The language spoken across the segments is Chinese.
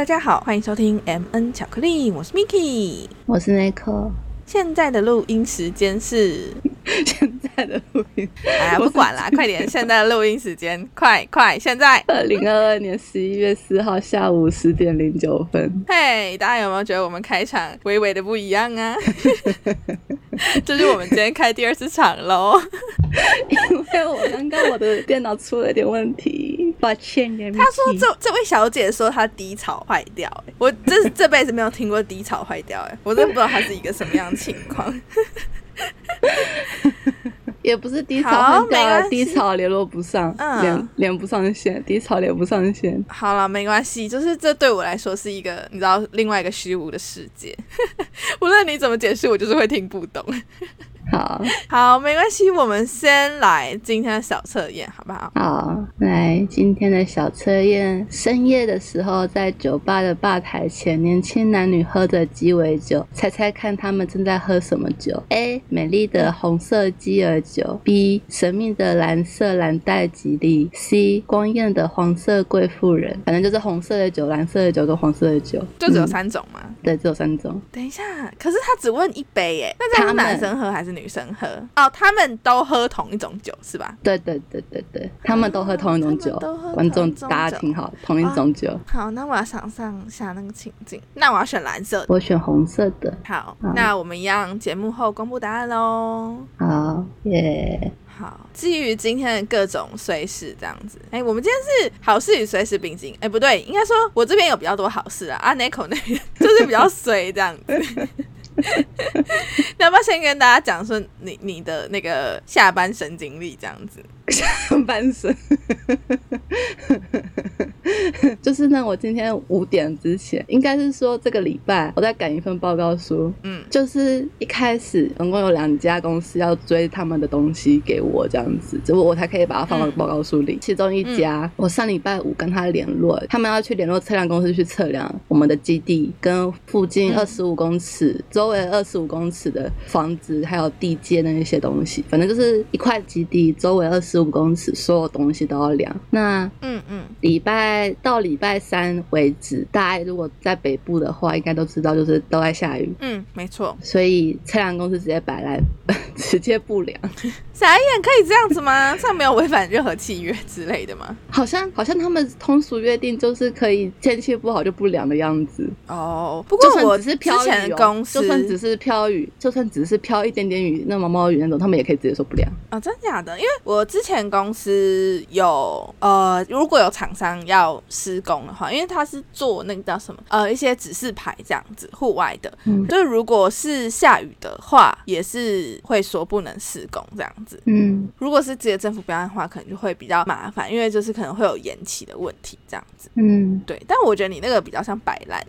大家好，欢迎收听 M N 巧克力，我是 Miki，我是奈克。现在的录音时间是 现在的录音，哎，不管啦，快点！现在的录音时间，快快！现在二零二二年十一月四号下午十点零九分。嘿，大家有没有觉得我们开场微微的不一样啊？这是我们今天开第二次场喽。因为我刚刚我的电脑出了点问题，抱歉。他说这这位小姐说她低潮坏掉，欸，我这这辈子没有听过低潮坏掉，哎，我真不知道她是一个什么样的情况。也不是低潮坏掉，低潮联络不上，连连不上线，低潮连不上线。好了，没关系，就是这对我来说是一个你知道另外一个虚无的世界，无论你怎么解释，我就是会听不懂。好好，没关系，我们先来今天的小测验，好不好？好，来今天的小测验。深夜的时候，在酒吧的吧台前，年轻男女喝着鸡尾酒，猜猜看他们正在喝什么酒？A. 美丽的红色鸡尾酒；B. 神秘的蓝色蓝带吉利；C. 光艳的黄色贵妇人。反正就是红色的酒、蓝色的酒跟黄色的酒，就只有三种吗？对，只有三种。等一下，可是他只问一杯耶，那这是男生喝还是女？女生喝哦，他们都喝同一种酒是吧？对对对对对，他们都喝同一种酒。观众大家听好，同一种酒。好，那我要想象一下那个情景。那我要选蓝色，我选红色的。好，那我们一样节目后公布答案喽。好耶。好，基于今天的各种随时这样子，哎，我们今天是好事与随时并进。哎，不对，应该说我这边有比较多好事啊，阿 Nico 那边 就是比较随这样子。要不要先跟大家讲说你你的那个下班神经历这样子？下半身，就是呢。我今天五点之前，应该是说这个礼拜我在赶一份报告书。嗯，就是一开始总共有两家公司要追他们的东西给我，这样子，结果我才可以把它放到报告书里。其中一家，我上礼拜五跟他联络，他们要去联络测量公司去测量我们的基地跟附近二十五公尺周围二十五公尺的房子还有地界的那些东西，反正就是一块基地周围二十。五公尺，所有东西都要量。那嗯嗯，礼拜到礼拜三为止，大家如果在北部的话，应该都知道，就是都在下雨。嗯，没错。所以测量公司直接摆烂，直接不量。傻眼，可以这样子吗？这样没有违反任何契约之类的吗？好像好像他们通俗约定就是可以天气不好就不量的样子。哦，不过我只是飘雨，公司就算只是飘雨，就算只是飘一点点雨，那毛毛雨那种，他们也可以直接说不量。啊，真假的？因为我之前。前公司有呃，如果有厂商要施工的话，因为他是做那个叫什么呃一些指示牌这样子，户外的，嗯就是如果是下雨的话，也是会说不能施工这样子。嗯，如果是直接政府标案的话，可能就会比较麻烦，因为就是可能会有延期的问题这样子。嗯，对。但我觉得你那个比较像摆烂，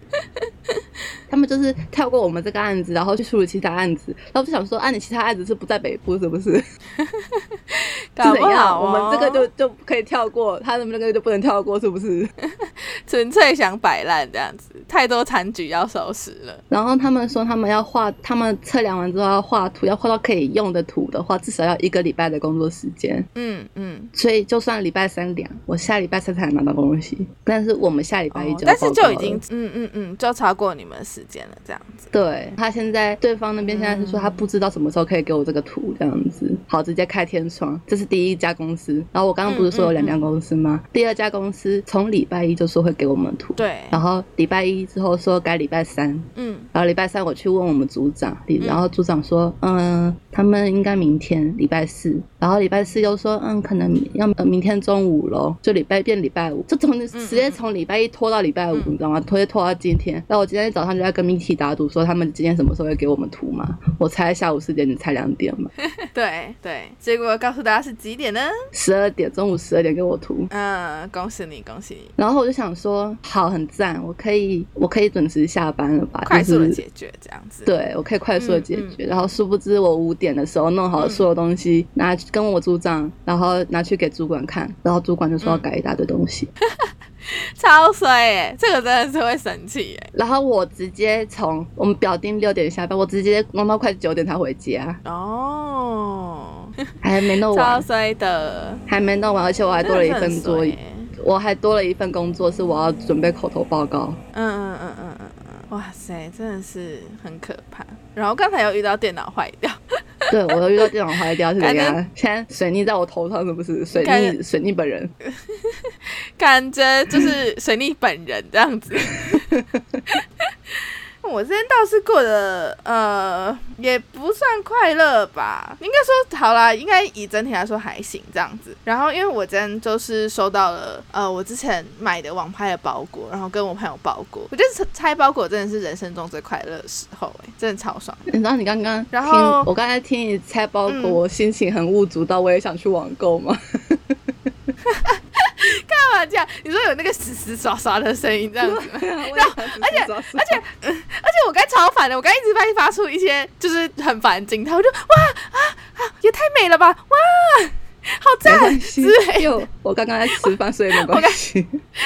他们就是跳过我们这个案子，然后去处理其他案子，然后就想说，啊，你其他案子是不在北部是不是？搞不我们这个就就可以跳过，他们那个就不能跳过，是不是？纯粹想摆烂这样子，太多残局要收拾了。然后他们说，他们要画，他们测量完之后要画图，要画到可以用的图的话，至少要一个礼拜的工作时间。嗯嗯。所以就算礼拜三量，我下礼拜三才能拿到东西。但是我们下礼拜一就，但是就已经嗯嗯嗯，就超过你们时间了，这样子。对他现在对方那边现在是说他不知道什么时候可以给我这个图，这样子。好，直接开天窗，这是第一家公司。然后我刚刚不是说有两家公司吗？第二家公司从礼拜一就说会给我们图，对。然后礼拜一之后说改礼拜三，嗯。然后礼拜三我去问我们组长，然后组长说，嗯，他们应该明天礼拜四。然后礼拜四又说，嗯，可能要明天中午喽，就礼拜变礼拜五，就从直接从礼拜一拖到礼拜五，你知道吗？拖拖到今天。那我今天早上就在跟 Miki 打赌，说他们今天什么时候会给我们图嘛？我猜下午四点，你猜两点嘛？对对，结果告诉大家是几点呢？十二点，中午十二点给我涂。嗯，恭喜你，恭喜你。然后我就想说，好，很赞，我可以，我可以准时下班了吧？快速的解决这样子。对，我可以快速的解决。然后殊不知，我五点的时候弄好所有东西，拿跟我组长，然后拿去给主管看，然后主管就说要改一大堆东西。超衰哎，这个真的是会生气哎。然后我直接从我们表定六点下班，我直接弄到快九点才回家。哦，还没弄完。超衰的，还没弄完，而且我还多了一份作业。我还多了一份工作，是我要准备口头报告。嗯嗯嗯嗯嗯嗯，哇塞，真的是很可怕。然后刚才又遇到电脑坏掉，对我又遇到电脑坏掉，是怎样？现在水逆在我头上，是不是？水逆，水逆本人，感觉就是水逆本人这样子。我今天倒是过得呃也不算快乐吧，应该说好啦，应该以整体来说还行这样子。然后因为我今天就是收到了呃我之前买的网拍的包裹，然后跟我朋友包裹，我觉得拆包裹真的是人生中最快乐的时候，哎，真的超爽。你知道你刚刚然后我刚才听你拆包裹，我心情很物足到，我也想去网购吗？这样？你说有那个死死刷刷的声音这样子，然后而且而且而且我刚超烦的，我刚一直发发出一些就是很烦惊叹，我就哇啊啊也太美了吧哇！好赞！是，我刚刚在吃饭，所以没关系。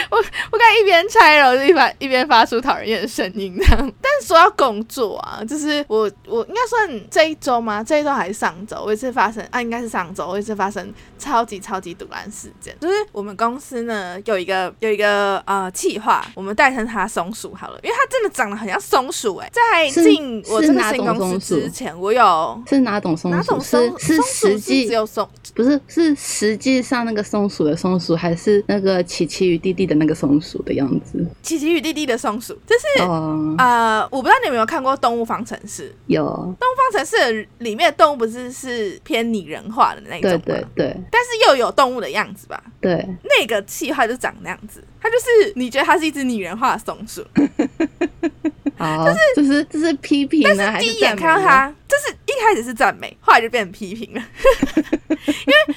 我 我刚一边拆，然后一边一边发出讨人厌的声音，这样。但是说要工作啊，就是我我应该算这一周吗？这一周还是上周？我一次发生啊，应该是上周，我一次发生超级超级堵烂事件。就是我们公司呢有一个有一个呃企划，我们代称它松鼠好了，因为它真的长得很像松鼠哎。在进我这个新公司之前，我有是哪种松鼠？哪种松？是实际只有松不是。是实际上那个松鼠的松鼠，还是那个琪琪与弟弟的那个松鼠的样子？琪琪与弟弟的松鼠，就是呃，我不知道你有没有看过《动物方程式》？有，《动物方程式》里面的动物不是是偏拟人化的那种吗？对对对。但是又有动物的样子吧？对。那个气话就长那样子，它就是你觉得它是一只拟人化的松鼠。就是就是就是批评呢，但是第一眼看到它，就是一开始是赞美，后来就变成批评了。因为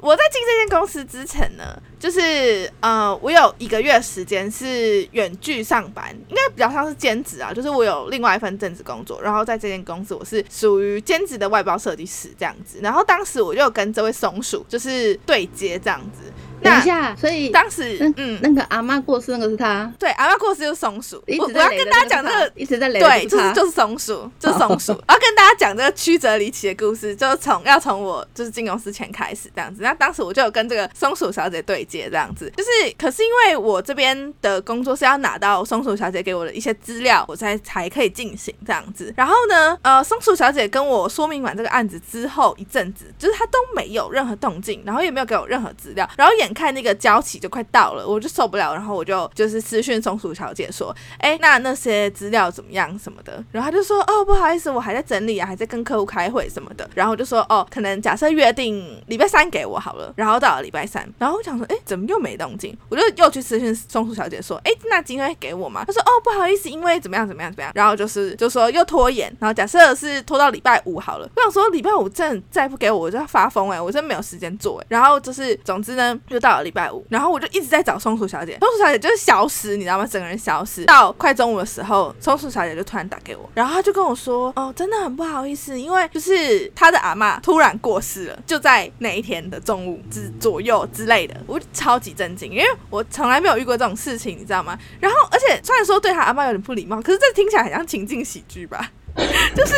我在进这间公司之前呢，就是呃，我有一个月时间是远距上班，应该比较像是兼职啊。就是我有另外一份正职工作，然后在这间公司我是属于兼职的外包设计师这样子。然后当时我就跟这位松鼠就是对接这样子。等一下，所以当时嗯，那个阿妈过世那个是他，对，阿妈过世就是松鼠。我我要跟大家讲这个，一直在对，就是就是松鼠，就是松鼠。我 要跟大家讲这个曲折离奇的故事，就是从要从我就是进公司前开始这样子。那当时我就有跟这个松鼠小姐对接这样子，就是可是因为我这边的工作是要拿到松鼠小姐给我的一些资料，我才才可以进行这样子。然后呢，呃，松鼠小姐跟我说明完这个案子之后一阵子，就是她都没有任何动静，然后也没有给我任何资料，然后也。看那个交期就快到了，我就受不了，然后我就就是私讯松鼠小姐说，哎，那那些资料怎么样什么的，然后他就说，哦，不好意思，我还在整理啊，还在跟客户开会什么的，然后我就说，哦，可能假设约定礼拜三给我好了，然后到了礼拜三，然后我想说，哎，怎么又没动静？我就又去私讯松鼠小姐说，哎，那今天给我吗？她说，哦，不好意思，因为怎么样怎么样怎么样，然后就是就说又拖延，然后假设是拖到礼拜五好了，我想说礼拜五真再不给我，我就要发疯哎，我真没有时间做哎，然后就是总之呢，到了礼拜五，然后我就一直在找松鼠小姐，松鼠小姐就是消失，你知道吗？整个人消失。到快中午的时候，松鼠小姐就突然打给我，然后她就跟我说：“哦，真的很不好意思，因为就是她的阿妈突然过世了，就在那一天的中午之左右之类的。”我超级震惊，因为我从来没有遇过这种事情，你知道吗？然后，而且虽然说对她阿妈有点不礼貌，可是这听起来很像情境喜剧吧。就是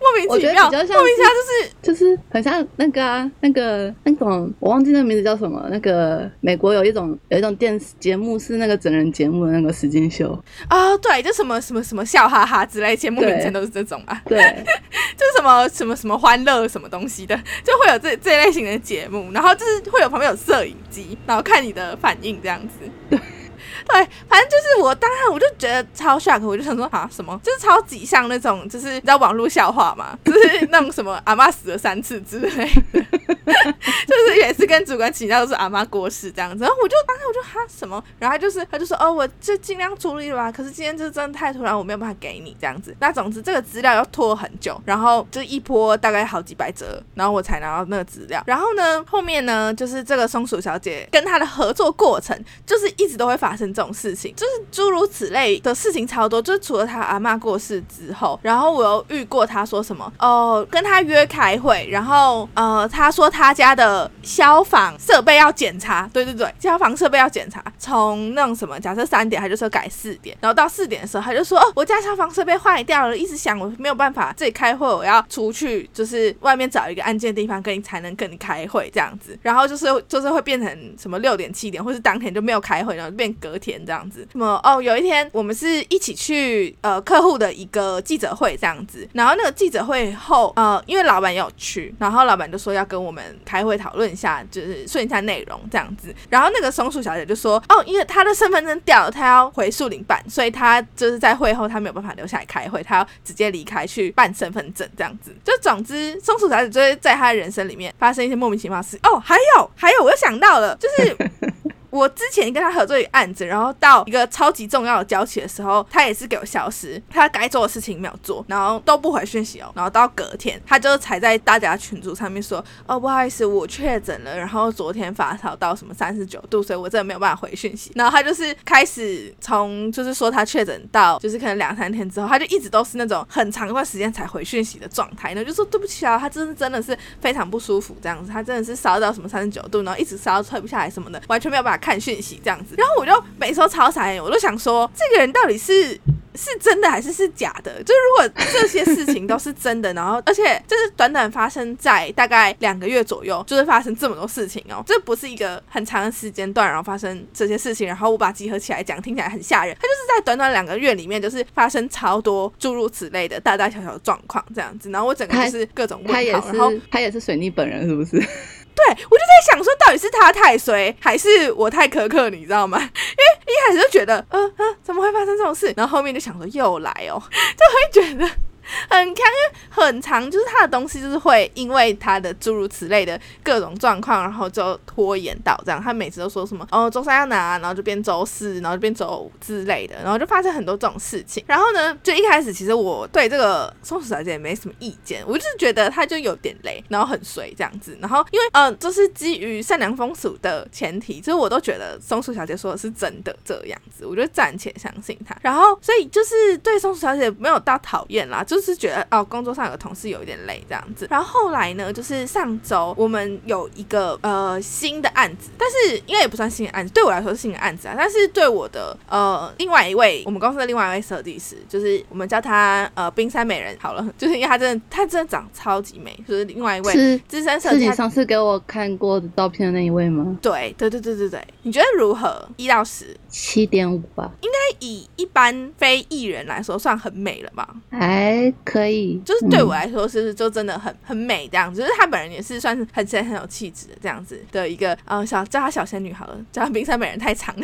莫名其妙，莫名其妙就是就是很像那个啊，那个那种我忘记那个名字叫什么。那个美国有一种有一种电视节目是那个整人节目的那个时间秀啊，对，就什么什么什么笑哈哈之类节目名称都是这种啊，对，就是什么什么什么欢乐什么东西的，就会有这这类型的节目，然后就是会有旁边有摄影机，然后看你的反应这样子，对。对，反正就是我当然我就觉得超 shock，我就想说啊什么，就是超级像那种就是你知道网络笑话嘛，就是那种什么阿妈死了三次之类的，就是也是跟主管请教，都是阿妈过世这样子。然后我就当时我就哈什么，然后他就是他就说哦，我就尽量处理了吧，可是今天就真的太突然，我没有办法给你这样子。那总之这个资料要拖很久，然后就一波大概好几百折，然后我才拿到那个资料。然后呢后面呢就是这个松鼠小姐跟她的合作过程，就是一直都会发生。这种事情，就是诸如此类的事情超多。就是除了他阿妈过世之后，然后我又遇过他说什么哦，跟他约开会，然后呃，他说他家的消防设备要检查，对对对，消防设备要检查，从那种什么假设三点，他就说改四点，然后到四点的时候，他就说哦，我家消防设备坏掉了，一直想我没有办法自己开会，我要出去，就是外面找一个安静的地方跟你才能跟你开会这样子，然后就是就是会变成什么六点七点，或是当天就没有开会，然后变隔天这样子。什么哦，有一天我们是一起去呃客户的一个记者会这样子，然后那个记者会后呃，因为老板也有去，然后老板就说要跟我们开会讨论一下，就是顺一下内容这样子。然后那个松鼠小姐就说哦，因为她的身份证掉了，她要回树林办，所以她就是在会后她没有办法留下来开会，她要直接离开去办身份证这样子。就总之，松鼠小姐就会在她的人生里面发生一些莫名其妙的事。哦，还有还有，我又想到了，就是。我之前跟他合作一个案子，然后到一个超级重要的交期的时候，他也是给我消失，他该做的事情没有做，然后都不回讯息哦。然后到隔天，他就才在大家群组上面说：“哦，不好意思，我确诊了，然后昨天发烧到什么三十九度，所以我真的没有办法回讯息。”然后他就是开始从就是说他确诊到就是可能两三天之后，他就一直都是那种很长一段时间才回讯息的状态。然后就说：“对不起啊，他真的真的是非常不舒服这样子，他真的是烧到什么三十九度，然后一直烧退不下来什么的，完全没有办法。”看讯息这样子，然后我就每次都超傻眼，我都想说，这个人到底是。是真的还是是假的？就是如果这些事情都是真的，然后而且就是短短发生在大概两个月左右，就是发生这么多事情哦，这不是一个很长的时间段，然后发生这些事情，然后我把集合起来讲，听起来很吓人。他就是在短短两个月里面，就是发生超多诸如此类的大大小小的状况这样子，然后我整个就是各种问号，然后他也是水逆本人是不是？对我就在想说，到底是他太衰，还是我太苛刻？你知道吗？因为一开始就觉得，嗯嗯，怎么会发生这种事？然后后面就想说，又来哦，就会觉得。很强，很长，就是他的东西就是会因为他的诸如此类的各种状况，然后就拖延到这样。他每次都说什么哦，周三要拿，然后就变周四，然后就变周五之类的，然后就发生很多这种事情。然后呢，就一开始其实我对这个松鼠小姐也没什么意见，我就是觉得她就有点累，然后很随这样子。然后因为嗯，就是基于善良风俗的前提，就是我都觉得松鼠小姐说的是真的这样子，我就暂且相信她。然后所以就是对松鼠小姐没有到讨厌啦，就。就是觉得哦，工作上有个同事有一点累这样子。然后后来呢，就是上周我们有一个呃新的案子，但是应该也不算新的案子，对我来说是新的案子啊。但是对我的呃另外一位我们公司的另外一位设计师，就是我们叫他呃冰山美人好了，就是因为他真的他真的长超级美，就是另外一位资深设计师。上次给我看过的照片的那一位吗？对对对对对对，你觉得如何？一到十，七点五吧。应该以一般非艺人来说，算很美了吧？哎。可以，就是对我来说是就真的很很美这样子，就是她本人也是算是很很很有气质的这样子的一个呃小叫她小仙女好了，叫她冰山美人太长。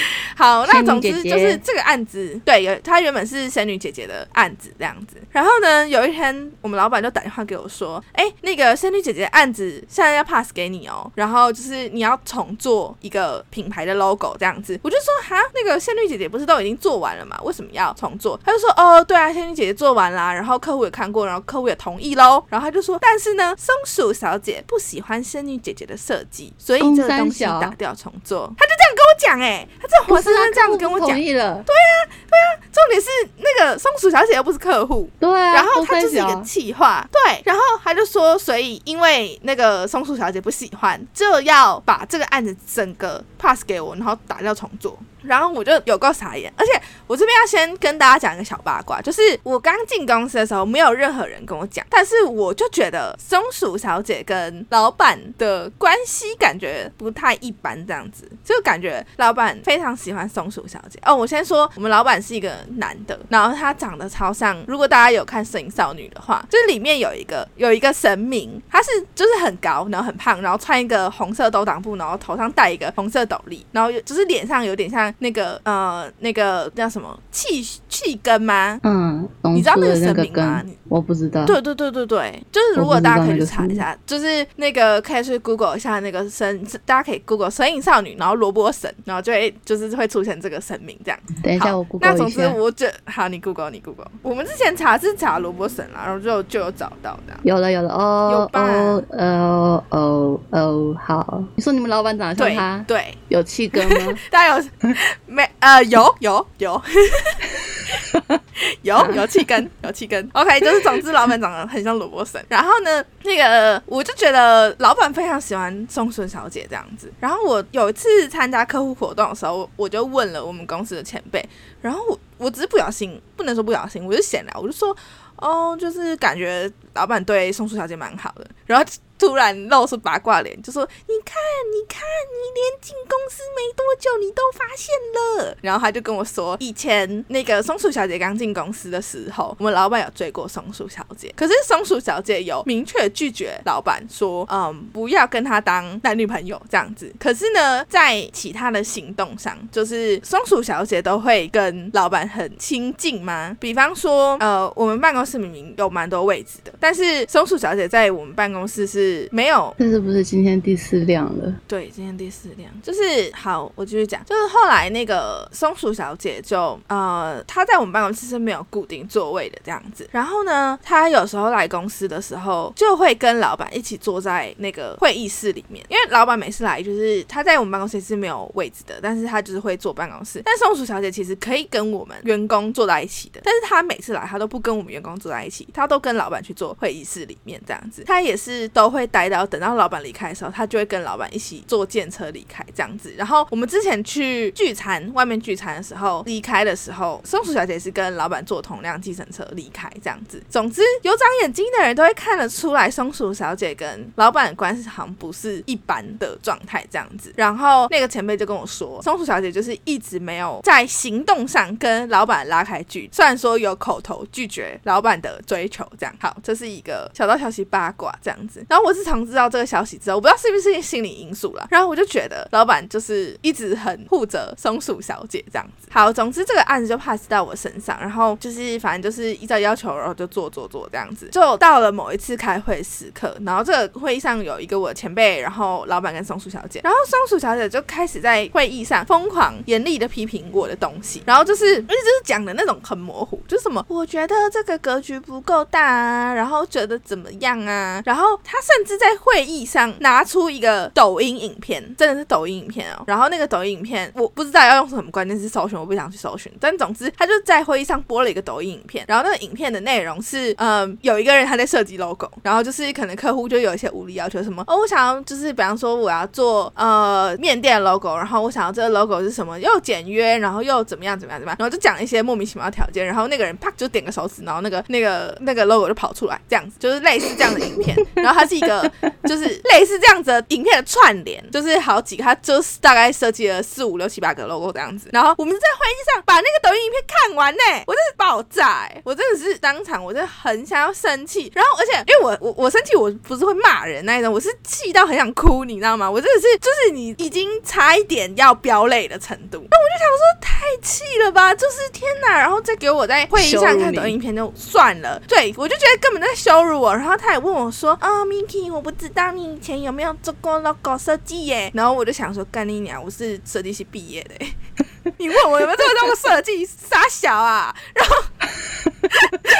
好，那总之就是这个案子，对，有她原本是仙女姐姐的案子这样子。然后呢，有一天我们老板就打电话给我说，哎，那个仙女姐姐案子现在要 pass 给你哦，然后就是你要重做一个品牌的 logo 这样子。我就说哈，那个仙女姐姐不是都已经做完了吗？为什么要重做？他就说哦，对啊。仙女姐姐做完啦，然后客户也看过，然后客户也同意喽。然后他就说：“但是呢，松鼠小姐不喜欢仙女姐姐的设计，所以这个东西打掉重做。”他就我讲，哎，他这活生生这样跟我讲。同意了。对啊，对啊。重点是那个松鼠小姐又不是客户，对啊。然后他就是一个气话，对。然后他就说，所以因为那个松鼠小姐不喜欢，就要把这个案子整个 pass 给我，然后打掉重做。然后我就有够傻眼，而且我这边要先跟大家讲一个小八卦，就是我刚进公司的时候，没有任何人跟我讲，但是我就觉得松鼠小姐跟老板的关系感觉不太一般，这样子就感觉老板非常喜欢松鼠小姐。哦，我先说，我们老板是一个男的，然后他长得超像，如果大家有看《摄影少女》的话，就是里面有一个有一个神明，他是就是很高，然后很胖，然后穿一个红色兜裆布，然后头上戴一个红色斗笠，然后就是脸上有点像。那个呃，那个叫什么气气根吗？嗯，你知道那个神明吗？我不知道。对对对对对，就是如果大家可以去查一下，就是那个可以去 Google 一下那个神，大家可以 Google 神隐少女，然后萝卜神，然后就会就是会出现这个神明这样。等一下我 Google 那总之我这好，你 Google 你 Google，我们之前查是查萝卜神啦，然后就就有找到的。有了有了哦哦哦哦哦，好。你说你们老板长得像他？对，有气根吗？大家有 没？呃，有有有。有有气根，有气根。OK，就是总之，老板长得很像萝卜神。然后呢，那个我就觉得老板非常喜欢松顺小姐这样子。然后我有一次参加客户活动的时候，我就问了我们公司的前辈。然后我我只是不小心，不能说不小心，我就闲聊，我就说哦，就是感觉老板对松树小姐蛮好的。然后。突然露出八卦脸，就说：“你看，你看，你连进公司没多久，你都发现了。”然后他就跟我说：“以前那个松鼠小姐刚进公司的时候，我们老板有追过松鼠小姐，可是松鼠小姐有明确拒绝老板说，嗯，不要跟他当男女朋友这样子。可是呢，在其他的行动上，就是松鼠小姐都会跟老板很亲近吗？比方说，呃，我们办公室明明有蛮多位置的，但是松鼠小姐在我们办公室是。是没有，这是不是今天第四辆了？对，今天第四辆就是好，我继续讲，就是后来那个松鼠小姐就呃，她在我们办公室是没有固定座位的这样子。然后呢，她有时候来公司的时候，就会跟老板一起坐在那个会议室里面，因为老板每次来就是她在我们办公室是没有位置的，但是她就是会坐办公室。但松鼠小姐其实可以跟我们员工坐在一起的，但是她每次来，她都不跟我们员工坐在一起，她都跟老板去坐会议室里面这样子。她也是都会。会待到等到老板离开的时候，他就会跟老板一起坐电车离开这样子。然后我们之前去聚餐，外面聚餐的时候，离开的时候，松鼠小姐是跟老板坐同辆计程车离开这样子。总之，有长眼睛的人都会看得出来，松鼠小姐跟老板关系好像不是一般的状态这样子。然后那个前辈就跟我说，松鼠小姐就是一直没有在行动上跟老板拉开距，虽然说有口头拒绝老板的追求这样。好，这是一个小道消息八卦这样子。然后我。我自从知道这个消息之后，我不知道是不是心理因素了，然后我就觉得老板就是一直很护着松鼠小姐这样子。好，总之这个案子就 pass 到我身上，然后就是反正就是依照要求，然后就做做做这样子。就到了某一次开会时刻，然后这个会议上有一个我前辈，然后老板跟松鼠小姐，然后松鼠小姐就开始在会议上疯狂严厉的批评我的东西，然后就是而且就是讲的那种很模糊，就是什么我觉得这个格局不够大啊，然后觉得怎么样啊，然后他甚甚至在会议上拿出一个抖音影片，真的是抖音影片哦。然后那个抖音影片，我不知道要用什么关键词搜寻，我不想去搜寻。但总之，他就在会议上播了一个抖音影片。然后那个影片的内容是，嗯，有一个人他在设计 logo，然后就是可能客户就有一些无理要求，什么哦，我想要就是比方说我要做呃面店 logo，然后我想要这个 logo 是什么，又简约，然后又怎么样怎么样怎么样，然后就讲一些莫名其妙的条件。然后那个人啪就点个手指，然后那个那个那个 logo 就跑出来，这样子就是类似这样的影片。然后他是一个。就是类似这样子的影片的串联，就是好几个，他就是大概设计了四五六七八个 logo 这样子。然后我们在会议上把那个抖音影片看完呢，我真是爆炸！我真的是当场，我真的很想要生气。然后而且因为我我我生气，我不是会骂人那一种，我是气到很想哭，你知道吗？我真的是就是你已经差一点要飙泪的程度。那我就想说，太气了吧！就是天哪！然后再给我在会议上看抖音影片就算了，对我就觉得根本在羞辱我。然后他也问我说：“啊，Miki。”我不知道你以前有没有做过 logo 设计耶，然后我就想说，干你娘，我是设计系毕业的，你问我有没有做过设计，傻小啊，然 后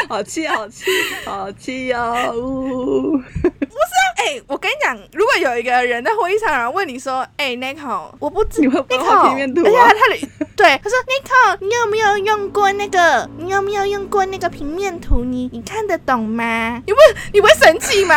好气好气好气哦，不是啊，哎，我跟你讲，如果有一个人在会议上，然后问你说，哎，Nico，我不知，Nico，平面图，而且他的对，他说，Nico，你有没有用过那个？你有没有用过那个平面图？你你看得懂吗？你不你不会生气吗？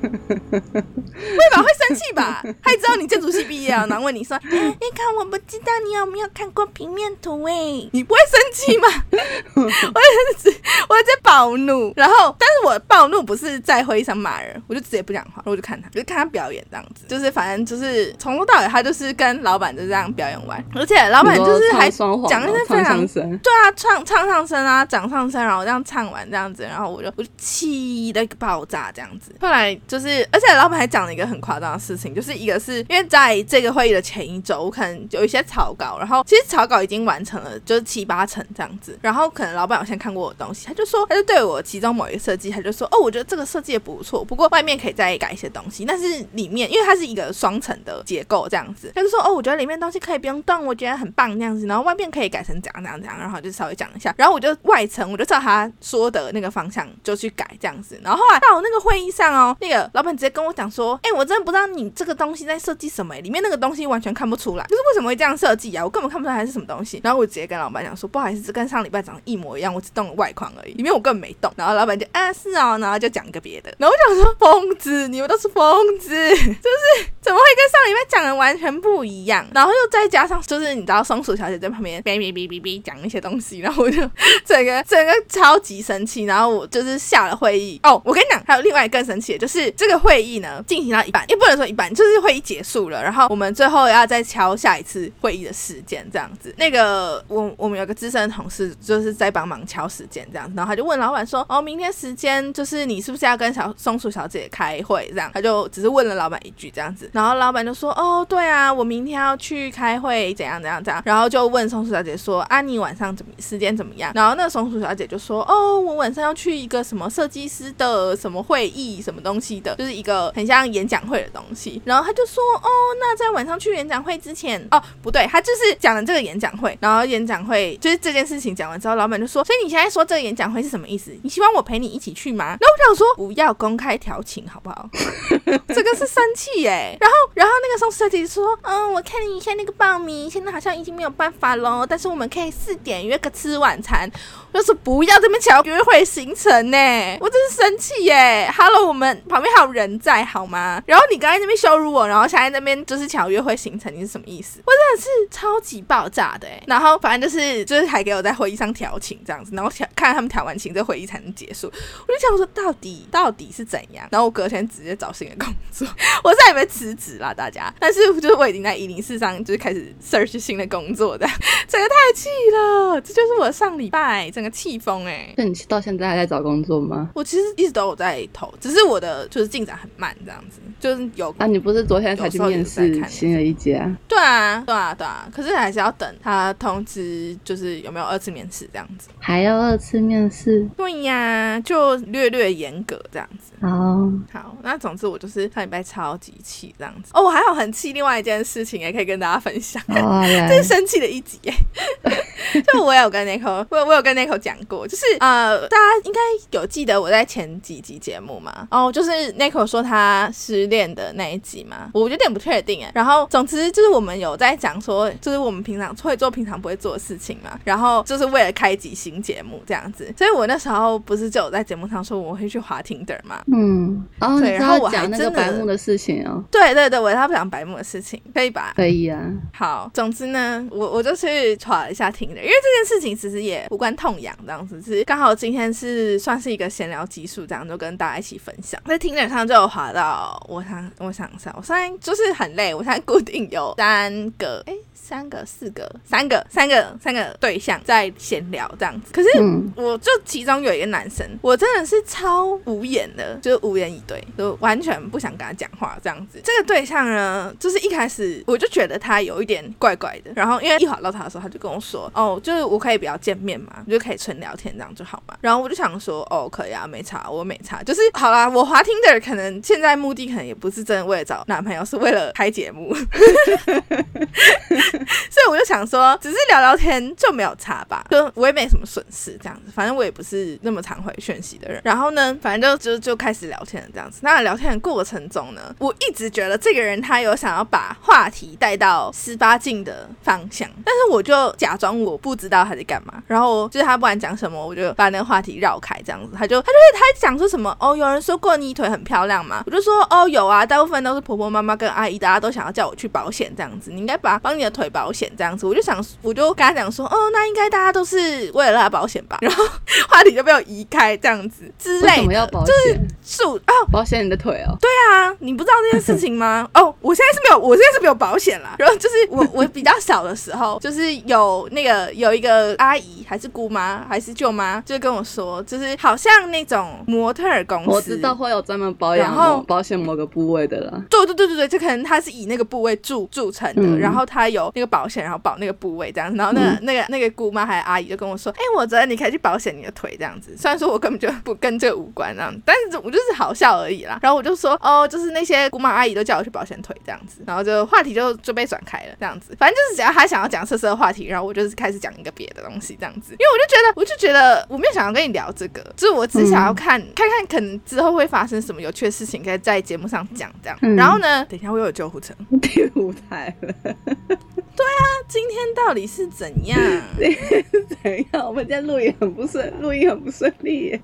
会吧，会生气吧？他知道你建筑系毕业啊，然后问你说：“你看，我不知道你有没有看过平面图？哎，你不会生气吗？”我在我在暴怒，然后，但是我暴怒不是在会议上骂人，我就直接不讲话，我就看他，就看他表演这样子，就是反正就是从头到尾，他就是跟老板就这样表演完，而且老板就是还讲一些非常对啊，唱唱上身啊，讲上身，然后这样唱完这样子，然后我就我就气的一个爆炸这样子。后来就是。而且老板还讲了一个很夸张的事情，就是一个是因为在这个会议的前一周，我可能有一些草稿，然后其实草稿已经完成了，就是七八成这样子，然后可能老板有先看过我的东西，他就说，他就对我其中某一个设计，他就说，哦，我觉得这个设计也不错，不过外面可以再改一些东西，但是里面因为它是一个双层的结构这样子，他就说，哦，我觉得里面东西可以不用动，我觉得很棒这样子，然后外面可以改成怎样怎样怎样，然后就稍微讲一下，然后我就外层我就照他说的那个方向就去改这样子，然后后来到那个会议上哦，那个老板直接跟我讲说，哎，我真的不知道你这个东西在设计什么，里面那个东西完全看不出来，就是为什么会这样设计啊？我根本看不出来它是什么东西，然后我直接跟老板讲说，不好意思，这跟上礼拜长得一模一样，我只动了外框而已，里面我根本没动。然后老板就啊是哦，然后就讲一个别的，然后我想说疯子，你们都是疯子，就是怎么会跟上礼拜讲的完全不一样？然后又再加上就是你知道松鼠小姐在旁边哔哔哔哔哔讲那些东西，然后我就整个整个超级生气，然后我就是下了会议。哦，我跟你讲，还有另外更生气的就是这个会议呢进行到一半，也不能说一半，就是会议结束了，然后我们最后要再敲下一次会议的时间，这样子。那个我我们有个资深同事就是在帮忙敲时间这样，然后他就问老板说：“哦，明天时间就是你是不是要跟小松鼠小姐开会？”这样，他就只是问了老板一句这样子，然后老板就说：“哦，对啊，我明天要去开会，怎样怎样怎样。”然后就问松鼠小姐说：“啊，你晚上怎么时间怎么样？”然后那松鼠小姐就说：“哦，我晚上要去一个什么设计师的什么会议，什么东西的，就是一个很像演讲会的东西。”然后他就说：“哦，那在晚上去演讲会之前，哦，不对，他就是讲了这个演讲会，然后演讲会就是这件事情讲完之后，老板就说：‘所以你现在说这个演讲会是什么意思？你希望我陪你一起去吗？’那我想说，不要公开调情好不好？这个是生气耶。然后，然后那个松鼠小姐说：‘嗯，我看了一下那个报名，现在好像已经没有办法喽，但是我们可以四点约个吃晚餐。’就是不要这么巧约会行程呢，我真是生气耶！Hello，我们旁边还有人在好吗？然后你刚才那边羞辱我，然后现在那边就是抢约会行程，你是什么意思？我真的是超级爆炸的哎！然后反正就是就是还给我在会议上调情这样子，然后调看他们调完情，这会议才能结束。我就想说，到底到底是怎样？然后我隔天直接找新的工作，我再也没辞职啦，大家。但是就是我已经在一零四上就是开始 search 新的工作的，整个太气了！这就是我上礼拜整。个气疯哎！那你到现在还在找工作吗？我其实一直都有在投，只是我的就进展很慢，这样子就是有啊。你不是昨天才去面试新的一家？对啊，对啊，对啊。可是还是要等他通知，就是有没有二次面试这样子。还要二次面试？对呀，就略略严格这样子。哦，好，那总之我就是上礼拜超级气这样子。哦，我还有很气另外一件事情也可以跟大家分享。这是生气的一集耶。就我有跟 Nico，我我有跟 Nico 讲过，就是呃，大家应该有记得我在前几集节目嘛？哦，就是 Nico 说他失恋的那一集嘛，我有点不确定哎。然后总之就是我们有在讲说，就是我们平常会做平常不会做的事情嘛。然后就是为了开集新节目这样子，所以我那时候不是就有在节目上说我会去滑 Tinder 嘛？嗯，对，然后我讲那个白目的事情哦。对对对，我要讲白目的事情，可以吧？可以啊。好，总之呢，我我就去查了一下 Tinder。因为这件事情其实也无关痛痒，这样子是刚好今天是算是一个闲聊集数，这样就跟大家一起分享。在听者上就有滑到，我想我想一下，我现在就是很累，我现在固定有三个哎。三个、四个、三个、三个、三个对象在闲聊这样子，可是我就其中有一个男生，我真的是超无言的，就是无言以对，就完全不想跟他讲话这样子。这个对象呢，就是一开始我就觉得他有一点怪怪的，然后因为一滑到他的时候，他就跟我说：“哦，就是我可以不要见面嘛，就可以纯聊天这样就好嘛。”然后我就想说：“哦，可以啊，没差，我没差，就是好啦。”我滑听的可能现在目的可能也不是真的为了找男朋友，是为了拍节目。所以我就想说，只是聊聊天就没有差吧，就我也没什么损失这样子。反正我也不是那么常回讯息的人。然后呢，反正就就就开始聊天了这样子。那聊天的过程中呢，我一直觉得这个人他有想要把话题带到十八禁的方向，但是我就假装我不知道他在干嘛。然后就是他不管讲什么，我就把那个话题绕开这样子。他就他就会他讲说什么哦，有人说过你腿很漂亮嘛？我就说哦有啊，大部分都是婆婆妈妈跟阿姨，大家都想要叫我去保险这样子。你应该把帮你的腿保险。这样子，我就想，我就跟他讲说，哦，那应该大家都是为了拉保险吧？然后话题就被我移开，这样子之类的，就是树啊，保险你的腿哦。对啊，你不知道这件事情吗？哦，我现在是没有，我现在是没有保险啦。然后就是我我比较小的时候，就是有那个有一个阿姨，还是姑妈，还是舅妈，就跟我说，就是好像那种模特公司，我知道会有专门们保养后保险某个部位的了。对对对对对，就可能他是以那个部位铸铸成的，然后他有那个保险，然后保那个部位这样。然后那个那个那个姑妈还有阿姨就跟我说：“哎，我觉得你可以去保险你的腿这样子。”虽然说我根本就不跟这个无关这样，但是我就是好笑而已啦。然后我就说：“哦，就是那些姑妈阿姨都叫我去保险腿这样子。”然后就话题就就被转开了这样子。反正就是只要他想要讲色色的话题，然后我就是开始讲一个别的东西这样子。因为 我就觉得，我就觉得我没有想要跟你聊这个，就是我只想要看看看，可能之后会发生什么有趣的事情，可以在节目上讲这样。然后呢，等一下会有救护车，第五台了。对啊，今天到底是怎样？怎样？我们今天录音很不顺，录音很不顺利，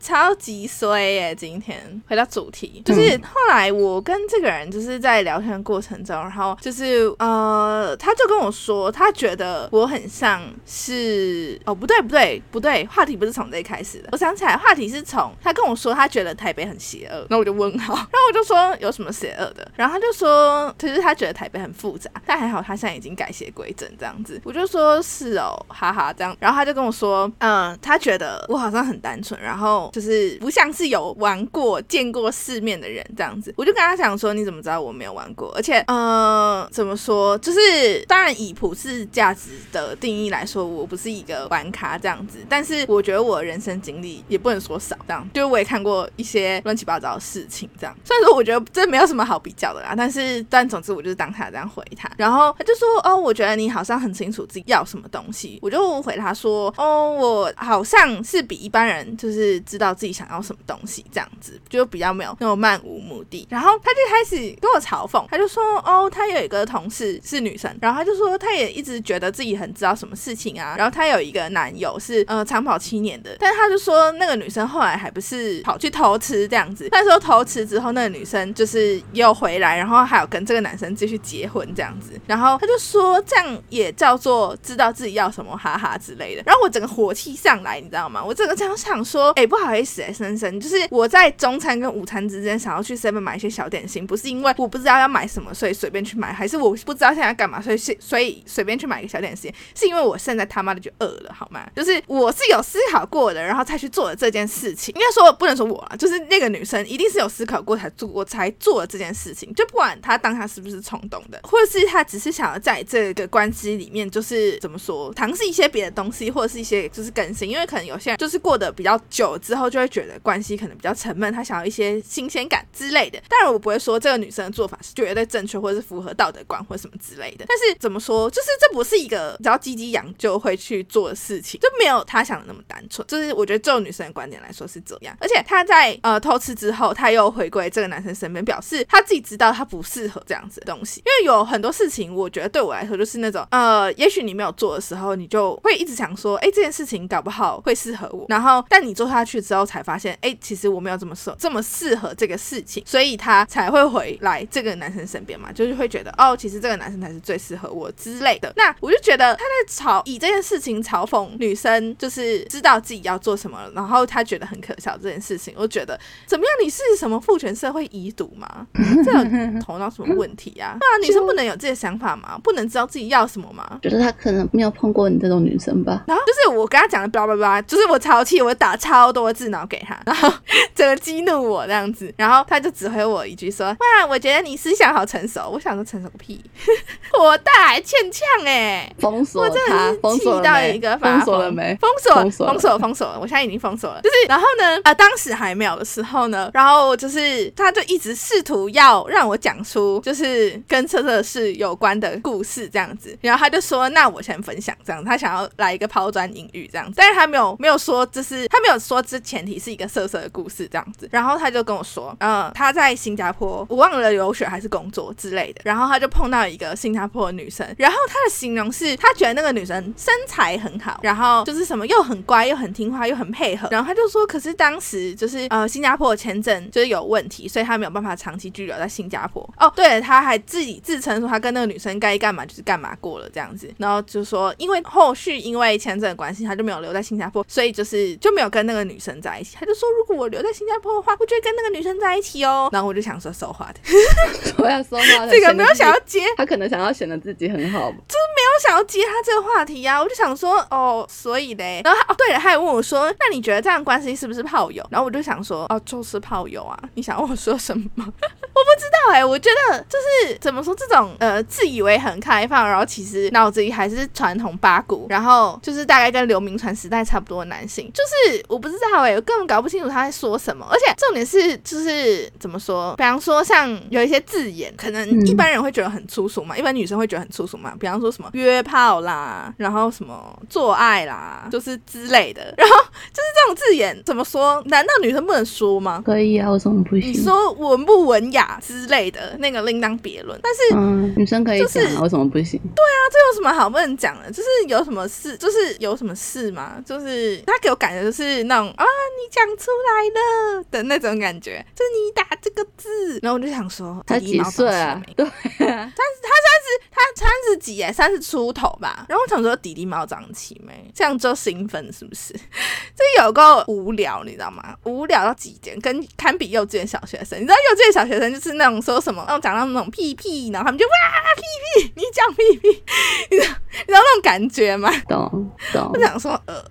超级衰耶！今天回到主题，就是后来我跟这个人就是在聊天的过程中，然后就是呃，他就跟我说，他觉得我很像是哦，不对不对不对，话题不是从这里开始的。我想起来，话题是从他跟我说，他觉得台北很邪恶，那我就问号，然后我就说有什么邪恶的？然后他就说，其实他觉得台北很复杂，但还好他现在已经。改邪归正这样子，我就说是哦，哈哈，这样，然后他就跟我说，嗯，他觉得我好像很单纯，然后就是不像是有玩过、见过世面的人这样子。我就跟他讲说，你怎么知道我没有玩过？而且，呃，怎么说？就是当然以普世价值的定义来说，我不是一个玩咖这样子，但是我觉得我人生经历也不能说少，这样，就是我也看过一些乱七八糟的事情，这样。虽然说我觉得这没有什么好比较的啦，但是但总之我就是当下这样回他，然后他就说。哦，我觉得你好像很清楚自己要什么东西，我就回他说，哦，我好像是比一般人就是知道自己想要什么东西这样子，就比较没有那种漫无目的。然后他就开始跟我嘲讽，他就说，哦，他有一个同事是女生，然后他就说他也一直觉得自己很知道什么事情啊。然后他有一个男友是呃长跑七年的，但是他就说那个女生后来还不是跑去偷吃这样子。他说偷吃之后，那个女生就是又回来，然后还有跟这个男生继续结婚这样子。然后他就说。这样也叫做知道自己要什么，哈哈之类的。然后我整个火气上来，你知道吗？我整个这样想说，哎，不好意思，哎，深深，就是我在中餐跟午餐之间想要去 seven 买一些小点心，不是因为我不知道要买什么，所以随便去买，还是我不知道现在干嘛，所以所以随便去买一个小点心，是因为我现在他妈的就饿了，好吗？就是我是有思考过的，然后才去做了这件事情。应该说不能说我啊，就是那个女生一定是有思考过才做，我才做了这件事情。就不管他当下是不是冲动的，或者是他只是想要在。这个关系里面就是怎么说，尝试一些别的东西，或者是一些就是更新，因为可能有些人就是过得比较久之后，就会觉得关系可能比较沉闷，他想要一些新鲜感之类的。当然，我不会说这个女生的做法是绝对正确，或者是符合道德观或者什么之类的。但是怎么说，就是这不是一个只要鸡鸡痒就会去做的事情，就没有他想的那么单纯。就是我觉得这种女生的观点来说是这样。而且她在呃偷吃之后，她又回归这个男生身边，表示她自己知道她不适合这样子的东西。因为有很多事情，我觉得对我来。说就是那种呃，也许你没有做的时候，你就会一直想说，哎，这件事情搞不好会适合我。然后，但你做下去之后，才发现，哎，其实我没有这么适这么适合这个事情，所以他才会回来这个男生身边嘛，就是会觉得，哦，其实这个男生才是最适合我之类的。那我就觉得他在嘲以这件事情嘲讽女生，就是知道自己要做什么，然后他觉得很可笑这件事情。我觉得怎么样？你是什么父权社会遗毒吗？这头脑什么问题啊？对啊，女生不能有这些想法吗？不能。知道自己要什么吗？觉得他可能没有碰过你这种女生吧。然后就是我跟他讲的叭叭叭，就是我超气，我打超多字脑给他，然后整个激怒我这样子，然后他就指挥我一句说：“哇，我觉得你思想好成熟。”我想说成熟个屁，我大还欠呛哎！封锁他，封锁到一个封锁了没？封锁，封锁，封锁了。我现在已经封锁了。就是然后呢？啊，当时还没有的时候呢，然后就是他就一直试图要让我讲出就是跟车车事有关的故事。这样子，然后他就说：“那我先分享这样。”他想要来一个抛砖引玉这样，但是他没有没有说就是他没有说这前提是一个色色的故事这样子。然后他就跟我说：“嗯，他在新加坡，我忘了留学还是工作之类的。然后他就碰到一个新加坡的女生，然后他的形容是他觉得那个女生身材很好，然后就是什么又很乖又很听话又很配合。然后他就说，可是当时就是呃新加坡的前签证就是有问题，所以他没有办法长期居留在新加坡。哦，对了，他还自己自称说他跟那个女生该干嘛。就是干嘛过了这样子，然后就说因为后续因为签证的关系，他就没有留在新加坡，所以就是就没有跟那个女生在一起。他就说如果我留在新加坡的话，我就会跟那个女生在一起哦。然后我就想说说话的，我要说话，这个没有想要接，他可能想要显得自己很好，就是没有想要接他这个话题呀，我就想说，哦，所以嘞，然后哦，对了，他还问我说，那你觉得这样关系是不是炮友？然后我就想说，哦，就是炮友啊。你想问我说什么？我不知道哎，我觉得就是怎么说，这种呃，自以为很开放，然后其实脑子里还是传统八股，然后就是大概跟刘铭传时代差不多的男性，就是我不知道哎，我根本搞不清楚他在说什么。而且重点是，就是怎么说，比方说像有一些字眼，可能一般人会觉得很粗俗嘛，一般女生会觉得很粗俗嘛，比方说什么约炮啦，然后什么做爱啦，就是之类的。然后就是这种字眼怎么说？难道女生不能说吗？可以啊，为什么不行？你说文不文雅之类的那个另当别论。但是嗯，女生可以讲，为什么不行？对啊，这有什么好不能讲的？就是有什么事，就是有什么事嘛？就是他给我感觉就是那种啊，你讲出来了的那种感觉，就是你打这个字，然后我就想说，他几岁啊？对，他是他三十，他三十几哎，三十出头吧。然后我想说，弟弟猫长齐没？这样就兴奋是不是？这有个无聊，你知道吗？无聊到极点，跟堪比幼稚园小学生。你知道幼稚园小学生就是那种说什么，那种讲到那种屁屁，然后他们就哇屁屁，你讲屁屁，你知道你知道那种感觉吗？懂懂。我想说，呃。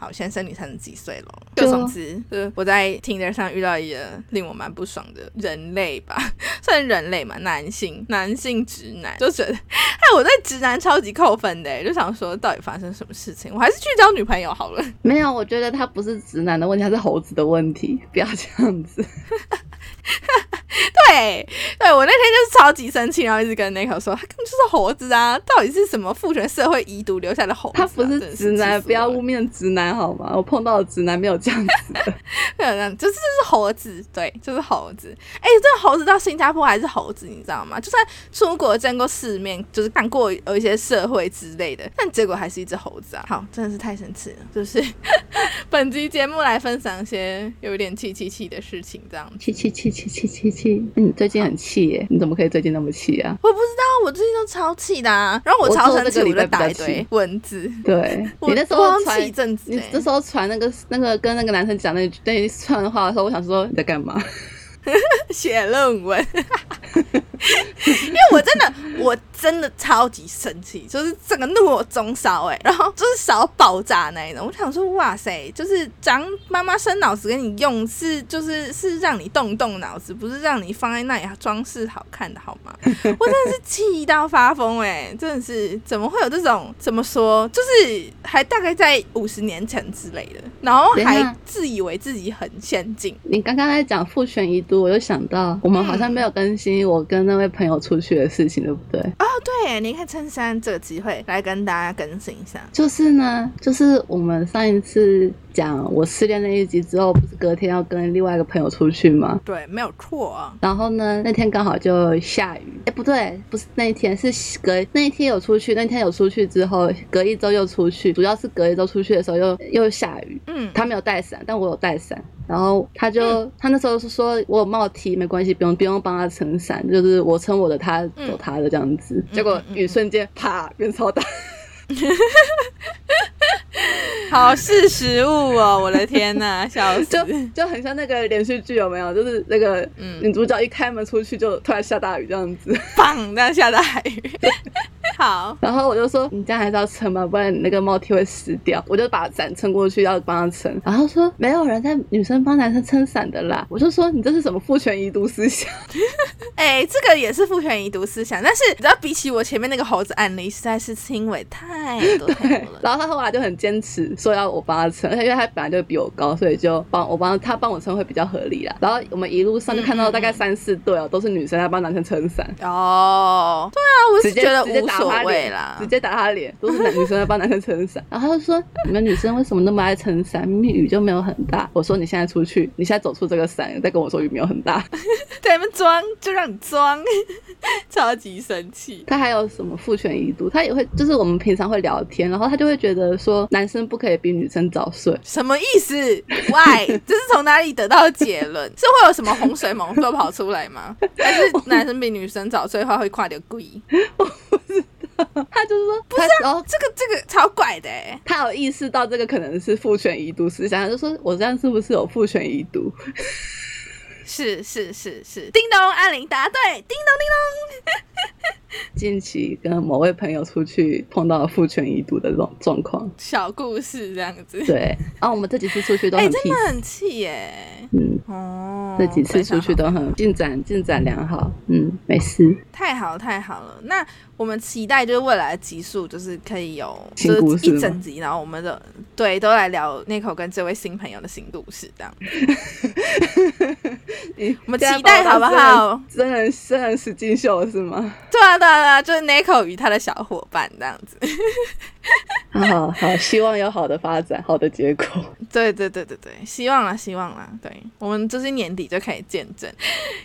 好，先生你三十几岁了，就总之，就是我在 Tinder 上遇到一个令我蛮不爽的人类吧，算人类嘛，男性，男性直男，就觉得，哎，我在直男超级扣分的，就想说到底发生什么事情，我还是去交女朋友好了。没有，我觉得他不是直男的问题，他是猴子的问题，不要这样子。对，对我那天就是超级生气，然后一直跟 Nico 说，他根本就是猴子啊！到底是什么父权社会遗毒留下的猴子？他不是直男，不要污蔑直男好吗？我碰到的直男没有这样子的，没有这样，就是是猴子，对，就是猴子。哎，这猴子到新加坡还是猴子，你知道吗？就算出国见过世面，就是看过有一些社会之类的，但结果还是一只猴子啊！好，真的是太神奇了。就是 本集节目来分享一些有点气气气的事情，这样气气气气气气气。你最近很气耶？你怎么可以最近那么气啊？我不知道，我最近都超气的啊。然后我超生气，我就打一堆文字。对，你那时候传一阵子，这时候传那个那个跟那个男生讲那那一串话的时候，我想说你在干嘛？写论文。因为我真的，我真的超级生气，就是整个怒火中烧哎，然后就是烧爆炸那一种。我想说，哇塞，就是长妈妈生脑子给你用，是就是是让你动动脑子，不是让你放在那里装饰好看的，好吗？我真的是气到发疯哎，真的是怎么会有这种怎么说，就是还大概在五十年前之类的，然后还自以为自己很先进。你刚刚在讲父权遗毒，我就想到我们好像没有更新我跟。那位朋友出去的事情，对不对？哦，对，你看衬衫这个机会来跟大家更新一下。就是呢，就是我们上一次讲我失恋那一集之后，不是隔天要跟另外一个朋友出去吗？对，没有错。啊然后呢，那天刚好就下雨。哎，不对，不是那一天，是隔那一天有出去。那天有出去之后，隔一周又出去。主要是隔一周出去的时候又又下雨。嗯，他没有带伞，但我有带伞。然后他就他那时候是说我有帽 T 没关系，不用不用帮他撑伞，就是我撑我的，他走他的这样子。结果雨瞬间啪变超大。好是食物哦！我的天呐，笑死！就就很像那个连续剧，有没有？就是那个女主角一开门出去，就突然下大雨这样子，砰！那下大雨。好，然后我就说你这样还是要撑吗，不然那个帽 T 会湿掉。我就把伞撑过去，要帮他撑。然后说没有人在女生帮男生撑伞的啦。我就说你这是什么父权遗毒思想？哎，这个也是父权遗毒思想。但是你知道，比起我前面那个猴子案例，实在是轻微太多太多了。然后他后来就很坚持说要我帮他撑，而且因为他本来就比我高，所以就帮我帮他帮我撑会比较合理啦。然后我们一路上就看到大概三四对哦，都是女生在帮男生撑伞。哦，对啊，我是觉得无所谓啦，直接打他脸，都是男女生在帮男生撑伞。然后他就说：“你们女生为什么那么爱撑伞？明明雨就没有很大。”我说：“你现在出去，你现在走出这个伞，再跟我说雨没有很大。”在你们装就让你装，超级生气。他还有什么父权遗毒？他也会就是我们平常会聊天，然后他就会觉得说男生不可以比女生早睡，什么意思？Why？这是从哪里得到的结论？是会有什么洪水猛兽跑出来吗？还是男生比女生早睡的话会跨点鬼？我不知道。他就是说不是啊，这个这个超怪的哎。他有意识到这个可能是父权遗毒思想，他就说我这样是不是有父权遗毒？是是是是，叮咚，阿玲答对，叮咚叮咚。近期跟某位朋友出去碰到父权遗毒的这种状况，小故事这样子。对，啊，我们这几次出去都很真的很气耶。嗯哦，这几次出去都很进展进展良好。嗯，没事。太好太好了，那。我们期待就是未来的集数，就是可以有就是一整集，然后我们的对都来聊 Nico 跟这位新朋友的新故事，这样。我们期待好不好？真人真人实境秀是吗？对啊对啊对啊，就是 Nico 与他的小伙伴这样子。好好，希望有好的发展，好的结果。对对对对对，希望啦，希望啦。对，我们就是年底就可以见证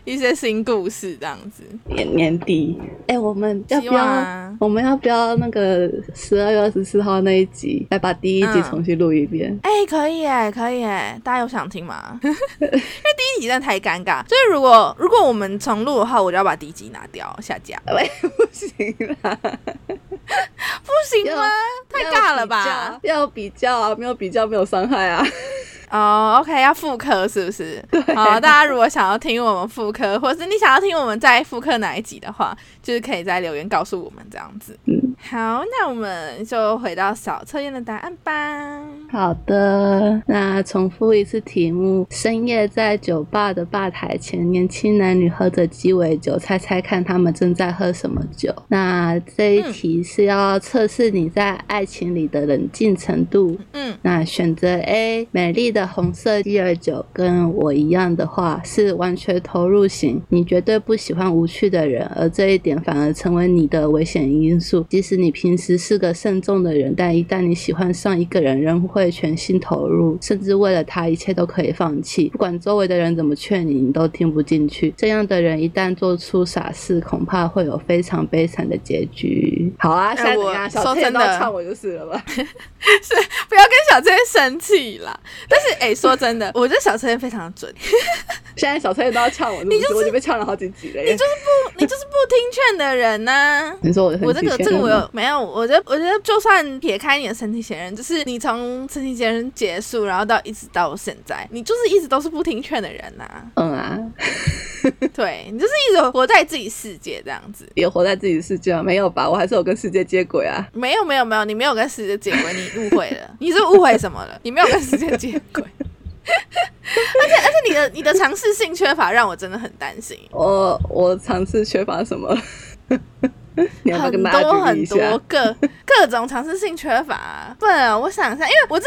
一些新故事，这样子。年年底，哎，我们要不要？我们要不要那个十二月二十四号那一集，来把第一集重新录一遍？哎，可以哎，可以哎，大家有想听吗？因为第一集真的太尴尬，所以如果如果我们重录的话，我就要把第一集拿掉下架。喂，不行啦，不行吗？太尬了吧？要比较啊，没有比较没有伤害啊。哦，OK，要复刻是不是？好，大家如果想要听我们复刻，或是你想要听我们再复刻哪一集的话，就是可以在留言告诉我们这样子。好，那我们就回到小测验的答案吧。好的，那重复一次题目：深夜在酒吧的吧台前，年轻男女喝着鸡尾酒，猜猜看他们正在喝什么酒？那这一题是要测试你在爱情里的冷静程度。嗯，那选择 A，美丽的红色鸡尾酒，跟我一样的话是完全投入型，你绝对不喜欢无趣的人，而这一点反而成为你的危险因素，即使。你平时是个慎重的人，但一旦你喜欢上一个人，仍会全心投入，甚至为了他一切都可以放弃。不管周围的人怎么劝你，你都听不进去。这样的人一旦做出傻事，恐怕会有非常悲惨的结局。好啊，下我说真的，唱我就是了吧？是不要跟小崔生气啦。但是哎，说真的，我觉得小崔非常准。现在小崔都要唱我，你就是被唱了好几集了。你就是不，你就是不听劝的人呢。你说我，我这个这个我有。没有，我觉得我觉得就算撇开你的身体前任，就是你从身体前任结束，然后到一直到现在，你就是一直都是不听劝的人呐。嗯啊，对你就是一直活在自己世界这样子。也活在自己世界吗？没有吧，我还是有跟世界接轨啊。没有没有没有，你没有跟世界接轨，你误会了。你是误会什么了？你没有跟世界接轨。而且而且你的你的尝试性缺乏让我真的很担心。我我尝试缺乏什么？很多 很多各各种尝试性缺乏，不然我想一下，因为我这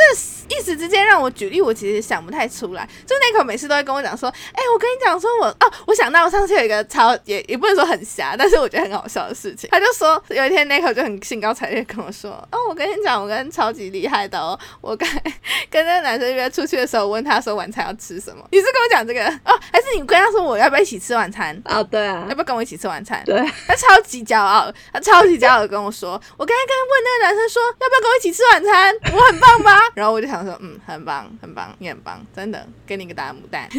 一时之间让我举例，我其实想不太出来。就那口每次都会跟我讲说，哎，我跟你讲说，我哦，我想到我上次有一个超也也不能说很瞎，但是我觉得很好笑的事情。他就说有一天那口就很兴高采烈跟我说，哦，我跟你讲，我跟超级厉害的哦，我跟跟那个男生约出去的时候，问他说晚餐要吃什么？你是跟我讲这个哦，还是你跟他说我要不要一起吃晚餐？哦，对啊，要不要跟我一起吃晚餐？对，他超级骄傲。他超级骄傲的跟我说：“我刚才跟问那个男生说，要不要跟我一起吃晚餐？我很棒吧？”然后我就想说：“嗯，很棒，很棒，你很棒，真的，给你一个大牡丹。”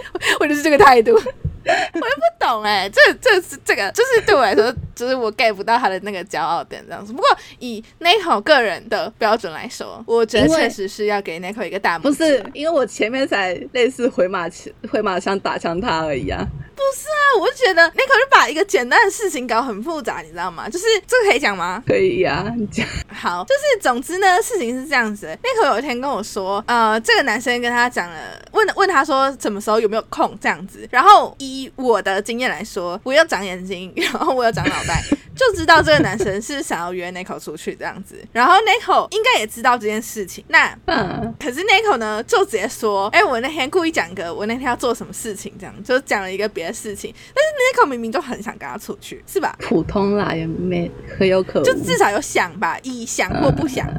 我就是这个态度，我又不懂哎，这这是这个，就是对我来说，就是我 get 不到他的那个骄傲点这样子。不过以 Nico 个人的标准来说，我觉得确实是要给 Nico 一个大拇。不是，因为我前面才类似回马枪，回马枪打枪他而已啊。不是啊，我就觉得 Nico 就把一个简单的事情搞很复杂，你知道吗？就是这个可以讲吗？可以呀，你讲。好，就是总之呢，事情是这样子。Nico 有一天跟我说，呃，这个男生跟他讲了，问问他说什么时候有没有空这样子。然后以我的经验来说，我又长眼睛，然后我又长脑袋。就知道这个男生是想要约 Nico 出去这样子，然后 Nico 应该也知道这件事情。那，嗯，可是 Nico 呢，就直接说：“哎，我那天故意讲个我那天要做什么事情，这样就讲了一个别的事情。但是 Nico 明明就很想跟他出去，是吧？普通啦，也没可有可无，就至少有想吧，以想或不想，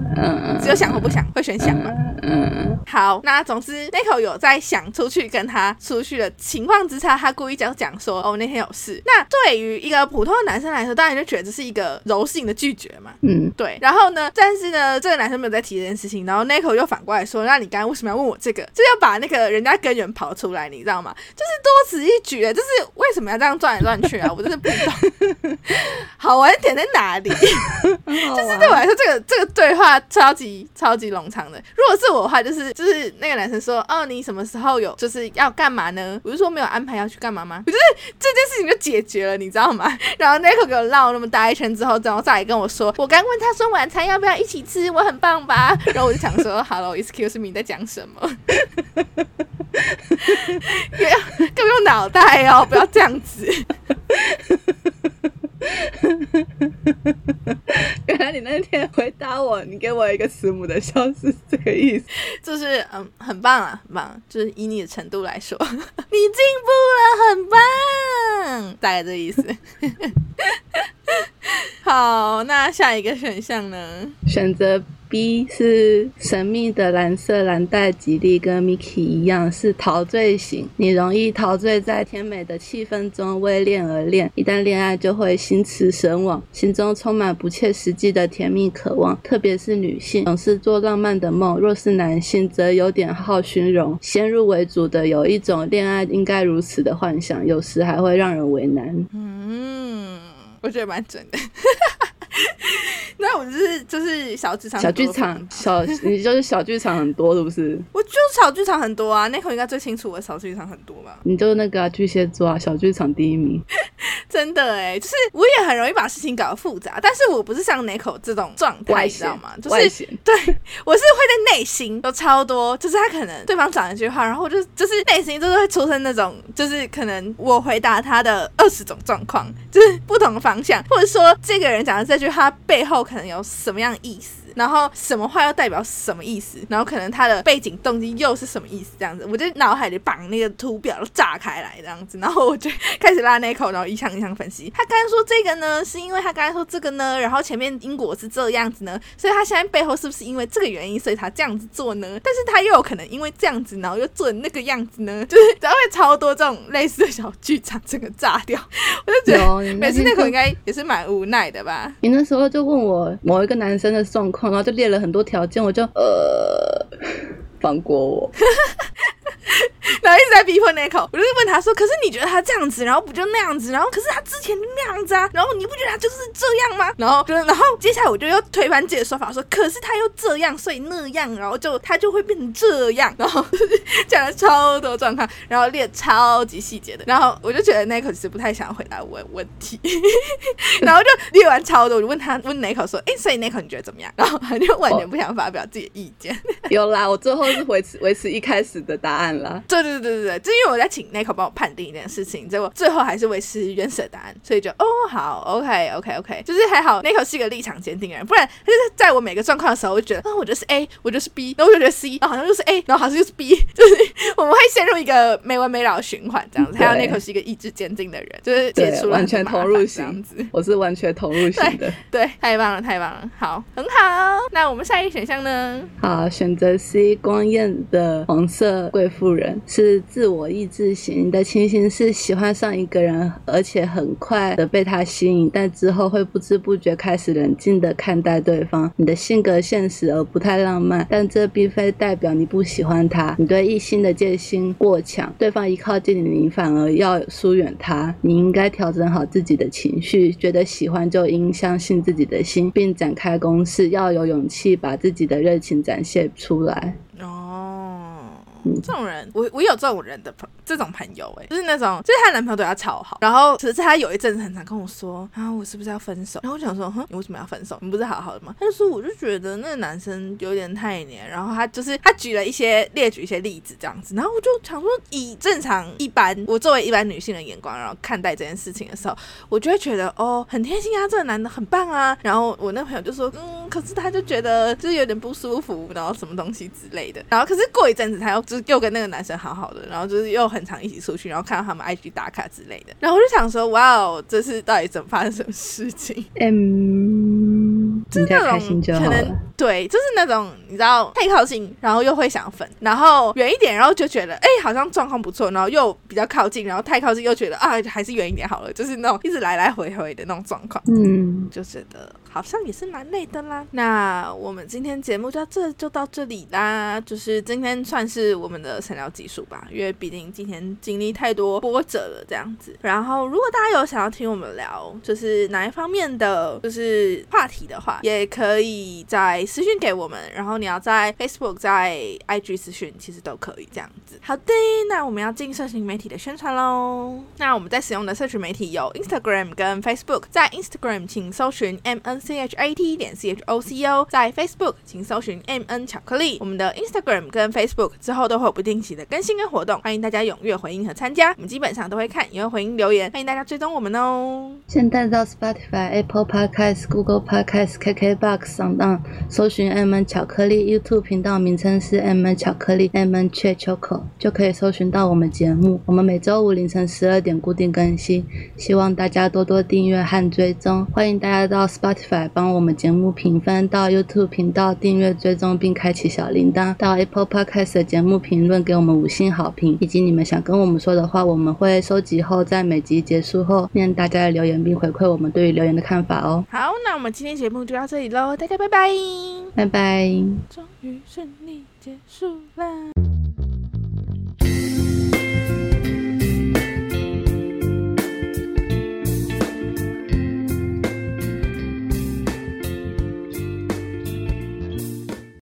只有想或不想，会选想吗？好，那总之 Nico 有在想出去跟他出去的情况之下，他故意讲讲说：哦，那天有事。那对于一个普通的男生来说，当然就。觉得这是一个柔性的拒绝嘛。嗯，对。然后呢，但是呢，这个男生没有在提这件事情，然后 Nico 又反过来说：“那你刚刚为什么要问我这个？就要把那个人家根源刨出来，你知道吗？就是多此一举，就是为什么要这样转来转去啊？我真的不懂。好玩点在哪里？就是对我来说，这个这个对话超级超级冗长的。如果是我的话，就是就是那个男生说：哦，你什么时候有就是要干嘛呢？我就说没有安排要去干嘛吗？我就是这件事情就解决了，你知道吗？然后 Nico 给我绕那么大一圈之后，然后再来跟我说：我刚问他说晚餐要不要一起吃，我很棒吧？然后我就想说：Hello，excuse me，你在讲什么？要用脑袋哦，不要这样子。原来你那天回答我，你给我一个慈母的笑是这个意思，就是嗯，很棒啊，很棒，就是以你的程度来说，你进步了，很棒，大概这意思。好，那下一个选项呢？选择。B 是神秘的蓝色蓝带吉利，跟 Mickey 一样是陶醉型。你容易陶醉在甜美的气氛中，为恋而恋。一旦恋爱，就会心驰神往，心中充满不切实际的甜蜜渴望。特别是女性，总是做浪漫的梦；若是男性，则有点好虚荣，先入为主的有一种恋爱应该如此的幻想，有时还会让人为难。嗯，我觉得蛮准的。那我就是就是小剧场，小剧场，小你就是小剧场很多，是不是？我就小剧场很多啊，那口应该最清楚我小剧场很多吧？你就那个巨蟹座啊，小剧场第一名。真的哎，就是我也很容易把事情搞得复杂，但是我不是像 Nico 这种状态，你知道吗？就是对，我是会在内心有超多，就是他可能对方讲一句话，然后我就就是内心就是会出现那种，就是可能我回答他的二十种状况，就是不同的方向，或者说这个人讲的这句话背后可能有什么样意思。然后什么话又代表什么意思？然后可能他的背景动机又是什么意思？这样子，我就脑海里绑那个图表都炸开来，这样子，然后我就开始拉那口，然后一项一项分析。他刚才说这个呢，是因为他刚才说这个呢，然后前面因果是这样子呢，所以他现在背后是不是因为这个原因，所以他这样子做呢？但是他又有可能因为这样子，然后又做那个样子呢？就是只要会超多这种类似的小剧场，整个炸掉。我就觉得每次那口应该也是蛮无奈的吧？你那时候就问我某一个男生的状况。然后就列了很多条件，我就呃放过我。然后一直在逼迫那口，我就问他说：“可是你觉得他这样子，然后不就那样子？然后可是他之前那样子啊，然后你不觉得他就是这样吗？”然后就然后接下来我就又推翻自己的说法，说：“可是他又这样，所以那样，然后就他就会变成这样。”然后讲了超多状况，然后列超级细节的。然后我就觉得那口其实不太想回答我问题，然后就列完超多，我就问他问那口说：“哎，所以那口你觉得怎么样？”然后他就完全不想发表自己的意见。有啦，我最后是维持维持一开始的答案了。对对对对对，就因为我在请 Nico 帮我判定一件事情，结果最后还是维持原始的答案，所以就哦好，OK OK OK，就是还好 Nico 是一个立场坚定的人，不然就是在我每个状况的时候，我就觉得啊，我就是 A，我就是 B，然后我就觉得 C，然后好像就是 A，然后好像就是 B，就是我们会陷入一个没完没了的循环这样子。还有 Nico 是一个意志坚定的人，就是解除完全投入型子，我是完全投入型的，对，太棒了，太棒了，好，很好。那我们下一个选项呢？好，选择 C，光艳的黄色贵妇人。是自我意志型，你的情形是喜欢上一个人，而且很快的被他吸引，但之后会不知不觉开始冷静的看待对方。你的性格现实而不太浪漫，但这并非代表你不喜欢他。你对异性的戒心过强，对方一靠近你，你反而要疏远他。你应该调整好自己的情绪，觉得喜欢就应相信自己的心，并展开攻势，要有勇气把自己的热情展现出来。这种人，我我有这种人的朋，这种朋友哎，就是那种，就是她男朋友对她超好，然后 可是她有一阵子很常跟我说，啊，我是不是要分手？然后我想说，哼，你为什么要分手？你不是好好的吗？他就说，我就觉得那个男生有点太黏，然后他就是他举了一些列举一些例子这样子，然后我就想说，以正常一般我作为一般女性的眼光，然后看待这件事情的时候，我就会觉得哦，很贴心啊，这个男的很棒啊。然后我那朋友就说，嗯，可是他就觉得就是有点不舒服，然后什么东西之类的。然后可是过一阵子他又就。又跟那个男生好好的，然后就是又很常一起出去，然后看到他们 IG 打卡之类的，然后我就想说，哇哦，这是到底怎么发生什么事情？嗯，就是那种可能对，就是那种你知道太靠近，然后又会想分，然后远一点，然后就觉得哎好像状况不错，然后又比较靠近，然后太靠近又觉得啊还是远一点好了，就是那种一直来来回回的那种状况，嗯，就觉得。好像也是蛮累的啦。那我们今天节目就这就到这里啦。就是今天算是我们的闲聊技术吧，因为毕竟今天经历太多波折了这样子。然后如果大家有想要听我们聊，就是哪一方面的就是话题的话，也可以在私讯给我们。然后你要在 Facebook、在 IG 私讯，其实都可以这样子。好的，那我们要进社群媒体的宣传喽。那我们在使用的社群媒体有 Instagram 跟 Facebook，在 Instagram 请搜寻 MN。C h a t 点 c h o c o，在 Facebook 请搜寻 M N 巧克力。我们的 Instagram 跟 Facebook 之后都会有不定期的更新跟活动，欢迎大家踊跃回应和参加。我们基本上都会看，也会回应留言，欢迎大家追踪我们哦。现在到 Spotify、Apple Podcast、Google Podcast、KKBox 上当搜寻 M N 巧克力 YouTube 频道名称是 M N 巧克力 M N c h o c o 就可以搜寻到我们节目。我们每周五凌晨十二点固定更新，希望大家多多订阅和追踪。欢迎大家到 Spotify Spotify。帮我们节目评分，到 YouTube 频道订阅追踪并开启小铃铛，到 Apple Podcast 的节目评论给我们五星好评，以及你们想跟我们说的话，我们会收集后在每集结束后念大家的留言，并回馈我们对于留言的看法哦。好，那我们今天节目就到这里喽，大家拜拜，拜拜。终于顺利结束啦。